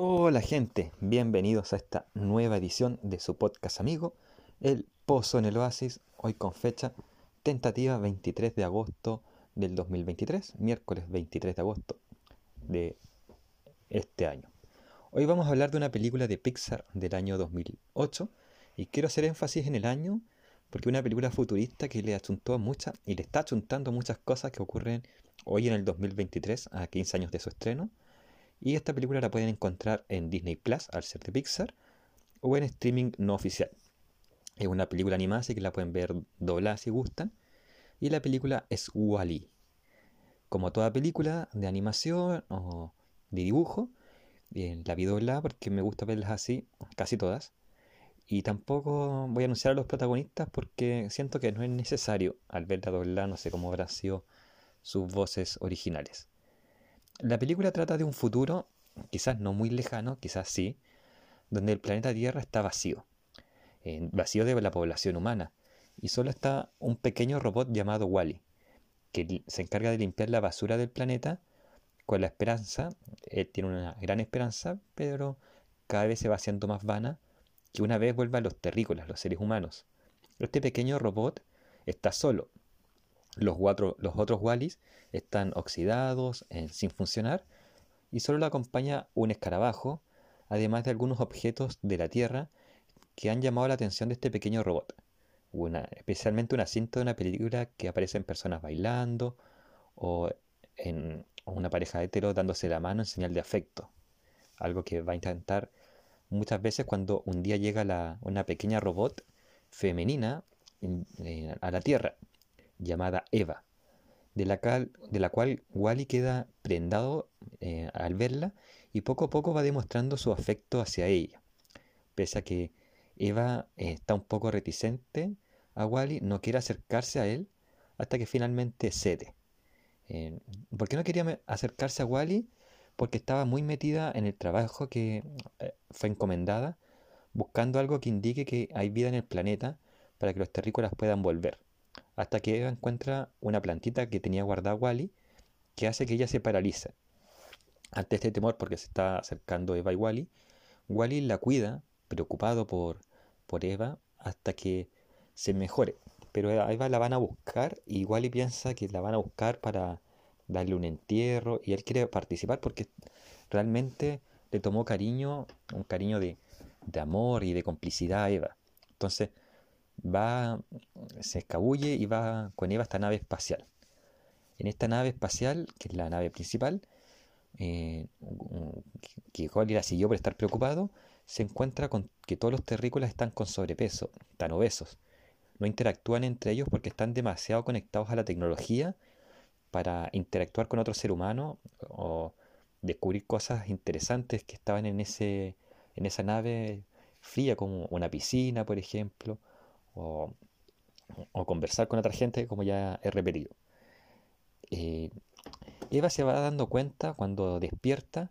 Hola gente, bienvenidos a esta nueva edición de su podcast amigo, El Pozo en el Oasis, hoy con fecha tentativa 23 de agosto del 2023, miércoles 23 de agosto de este año. Hoy vamos a hablar de una película de Pixar del año 2008 y quiero hacer énfasis en el año porque una película futurista que le achuntó muchas y le está achuntando muchas cosas que ocurren hoy en el 2023 a 15 años de su estreno. Y esta película la pueden encontrar en Disney Plus al ser de Pixar o en streaming no oficial. Es una película animada, así que la pueden ver doblada si gustan. Y la película es Wally. Como toda película de animación o de dibujo, bien, la vi doblada porque me gusta verlas así, casi todas. Y tampoco voy a anunciar a los protagonistas porque siento que no es necesario al verla doblada, no sé cómo habrán sido sus voces originales. La película trata de un futuro, quizás no muy lejano, quizás sí, donde el planeta Tierra está vacío, vacío de la población humana, y solo está un pequeño robot llamado Wally, que se encarga de limpiar la basura del planeta con la esperanza, él tiene una gran esperanza, pero cada vez se va haciendo más vana, que una vez vuelva a los terrícolas, los seres humanos. Este pequeño robot está solo. Los, los otros Wallis están oxidados, sin funcionar, y solo lo acompaña un escarabajo, además de algunos objetos de la Tierra que han llamado la atención de este pequeño robot. Una, especialmente una cinta de una película que aparecen personas bailando o en una pareja hetero dándose la mano en señal de afecto. Algo que va a intentar muchas veces cuando un día llega la, una pequeña robot femenina eh, a la Tierra, llamada Eva, de la, de la cual Wally queda prendado eh, al verla y poco a poco va demostrando su afecto hacia ella. Pese a que Eva eh, está un poco reticente a Wally, no quiere acercarse a él hasta que finalmente cede. ¿Por qué no quería acercarse a Wally? porque estaba muy metida en el trabajo que eh, fue encomendada, buscando algo que indique que hay vida en el planeta para que los terrícolas puedan volver. Hasta que Eva encuentra una plantita que tenía guardada Wally, que hace que ella se paralice. Ante este temor, porque se está acercando Eva y Wally, Wally la cuida, preocupado por, por Eva, hasta que se mejore. Pero a Eva la van a buscar y Wally piensa que la van a buscar para darle un entierro y él quiere participar porque realmente le tomó cariño, un cariño de, amor y de complicidad a Eva. Entonces va, se escabulle y va con Eva a esta nave espacial. En esta nave espacial, que es la nave principal, eh, que Holly la siguió por estar preocupado, se encuentra con que todos los terrícolas están con sobrepeso, están obesos. No interactúan entre ellos porque están demasiado conectados a la tecnología para interactuar con otro ser humano o descubrir cosas interesantes que estaban en, ese, en esa nave fría, como una piscina, por ejemplo, o, conversar con otra gente, como ya he repetido. Eh, Eva se va dando cuenta cuando despierta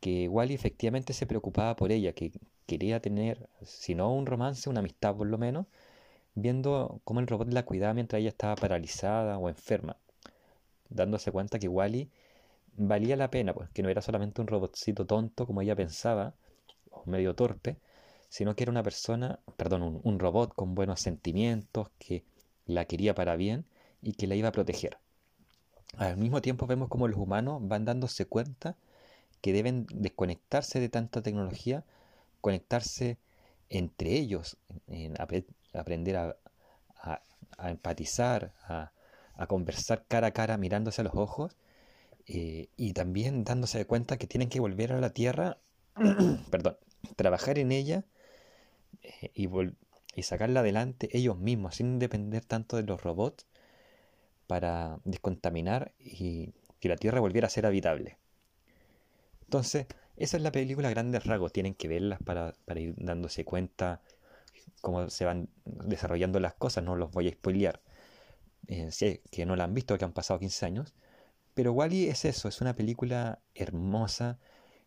que Wally efectivamente se preocupaba por ella, que quería tener, si no un romance, una amistad por lo menos, viendo cómo el robot la cuidaba mientras ella estaba paralizada o enferma dándose cuenta que Wally valía la pena, pues que no era solamente un robotcito tonto como ella pensaba, o medio torpe, sino que era una persona, perdón, un, robot con buenos sentimientos, que la quería para bien y que la iba a proteger. Al mismo tiempo vemos como los humanos van dándose cuenta que deben desconectarse de tanta tecnología, conectarse entre ellos, en, aprender a, empatizar, a, conversar cara a cara mirándose a los ojos eh, y también dándose cuenta que tienen que volver a la Tierra, perdón, trabajar en ella y, y sacarla adelante ellos mismos, sin depender tanto de los robots, para descontaminar y que la Tierra volviera a ser habitable. Entonces, esa es la película grandes rasgos, tienen que verlas para, para ir dándose cuenta cómo se van desarrollando las cosas, no los voy a spoilear. Eh, sé que no la han visto, que han pasado 15 años, pero Wally es eso, es una película hermosa,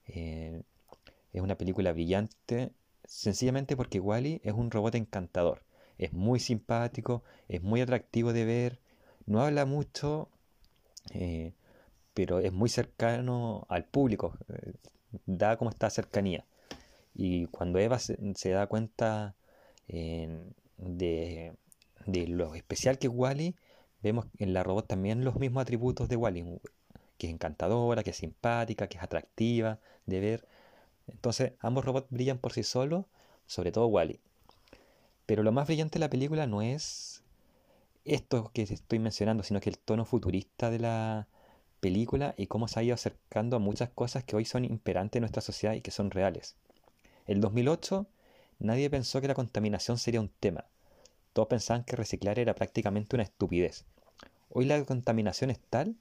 eh, es una película brillante, sencillamente porque Wally es un robot encantador, es muy simpático, es muy atractivo de ver, no habla mucho, eh, pero es muy cercano al público. da como esta cercanía. Y cuando Eva se, da cuenta de, lo especial que es Wally, vemos en la robot también los mismos atributos de Wally, que es encantadora, que es simpática, que es atractiva de ver. Entonces, ambos robots brillan por sí solos, sobre todo Wally. Pero lo más brillante de la película no es esto que estoy mencionando, sino que el tono futurista de la película y cómo se ha ido acercando a muchas cosas que hoy son imperantes en nuestra sociedad y que son reales. En 2008 nadie pensó que la contaminación sería un tema. Todos pensaban que reciclar era prácticamente una estupidez. Hoy la contaminación es tal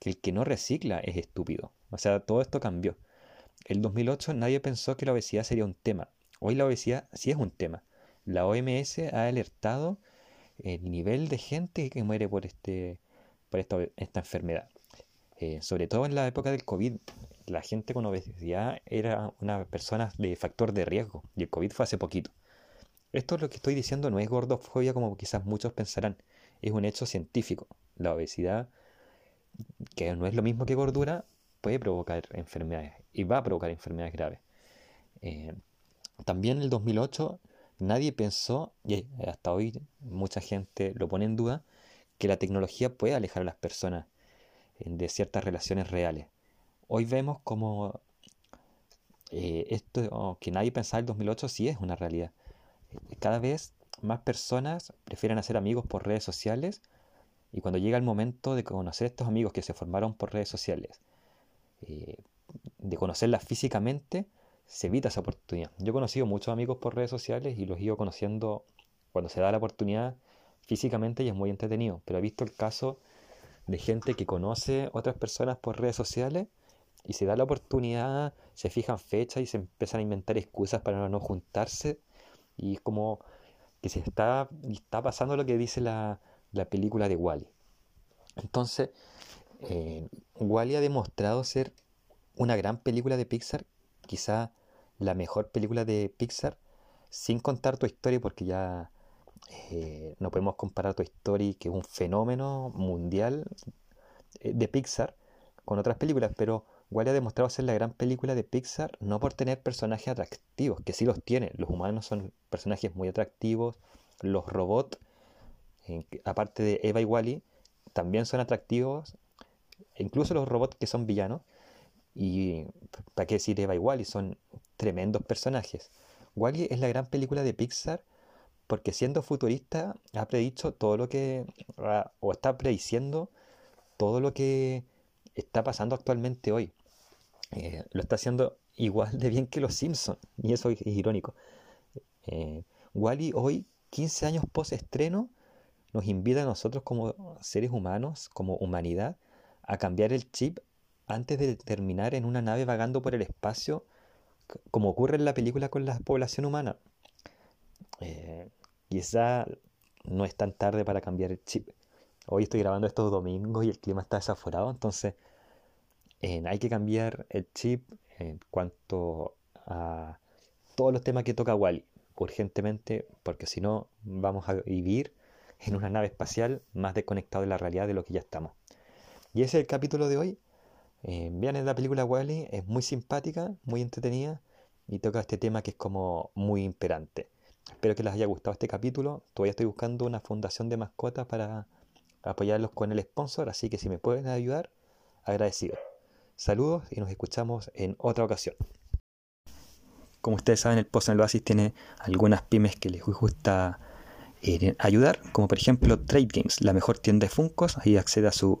que el que no recicla es estúpido. O sea, todo esto cambió. En 2008 nadie pensó que la obesidad sería un tema. Hoy la obesidad sí es un tema la OMS ha alertado el nivel de gente que muere por, este, por esta, enfermedad. Eh, sobre todo en la época del COVID, la gente con obesidad era una persona de factor de riesgo y el COVID fue hace poquito. Esto lo que estoy diciendo no es gordofobia como quizás muchos pensarán, es un hecho científico. La obesidad, que no es lo mismo que gordura, puede provocar enfermedades y va a provocar enfermedades graves. Eh, también en el 2008 Nadie pensó, y hasta hoy mucha gente lo pone en duda, que la tecnología puede alejar a las personas de ciertas relaciones reales. Hoy vemos como eh, esto que nadie pensaba en el 2008 sí es una realidad. Cada vez más personas prefieren hacer amigos por redes sociales y cuando llega el momento de conocer estos amigos que se formaron por redes sociales, eh, de conocerlas físicamente, se evita esa oportunidad. Yo he conocido muchos amigos por redes sociales y los he ido conociendo cuando se da la oportunidad físicamente y es muy entretenido. Pero he visto el caso de gente que conoce otras personas por redes sociales y se da la oportunidad, se fijan fechas y se empiezan a inventar excusas para no juntarse y es como que se está, está pasando lo que dice la, película de Wally. Entonces, eh, Wally ha demostrado ser una gran película de Pixar, quizá la mejor película de Pixar, sin contar tu historia, porque ya eh, no podemos comparar tu historia que es un fenómeno mundial eh, de Pixar, con otras películas, pero Wally ha demostrado ser la gran película de Pixar no por tener personajes atractivos, que sí los tiene, los humanos son personajes muy atractivos, los robots, aparte de Eva y Wally, también son atractivos, incluso los robots que son villanos, y para qué decir Eva y Wally, son tremendos personajes. Wally es la gran película de Pixar porque siendo futurista ha predicho todo lo que, o está prediciendo todo lo que está pasando actualmente hoy. Eh, lo está haciendo igual de bien que los Simpsons, y eso es irónico. Eh, Wally hoy, 15 años post estreno, nos invita a nosotros como seres humanos, como humanidad, a cambiar el chip antes de terminar en una nave vagando por el espacio como ocurre en la película con la población humana. Eh, quizá no es tan tarde para cambiar el chip. Hoy estoy grabando estos domingos y el clima está desaforado, entonces hay que cambiar el chip en cuanto a todos los temas que toca Wally urgentemente, porque si no vamos a vivir en una nave espacial más desconectado de la realidad de lo que ya estamos. Y ese es el capítulo de hoy. Eh, vean la película Wally, es muy simpática, muy entretenida y toca este tema que es como muy imperante. Espero que les haya gustado este capítulo. Todavía estoy buscando una fundación de mascotas para apoyarlos con el sponsor, así que si me pueden ayudar, agradecido. Saludos y nos escuchamos en otra ocasión. Como ustedes saben, el Pozo en el Oasis tiene algunas pymes que les gusta eh, ayudar, como por ejemplo Trade Games, la mejor tienda de Funcos. Ahí accede a su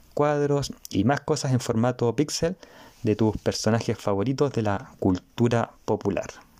cuadros y más cosas en formato pixel de tus personajes favoritos de la cultura popular.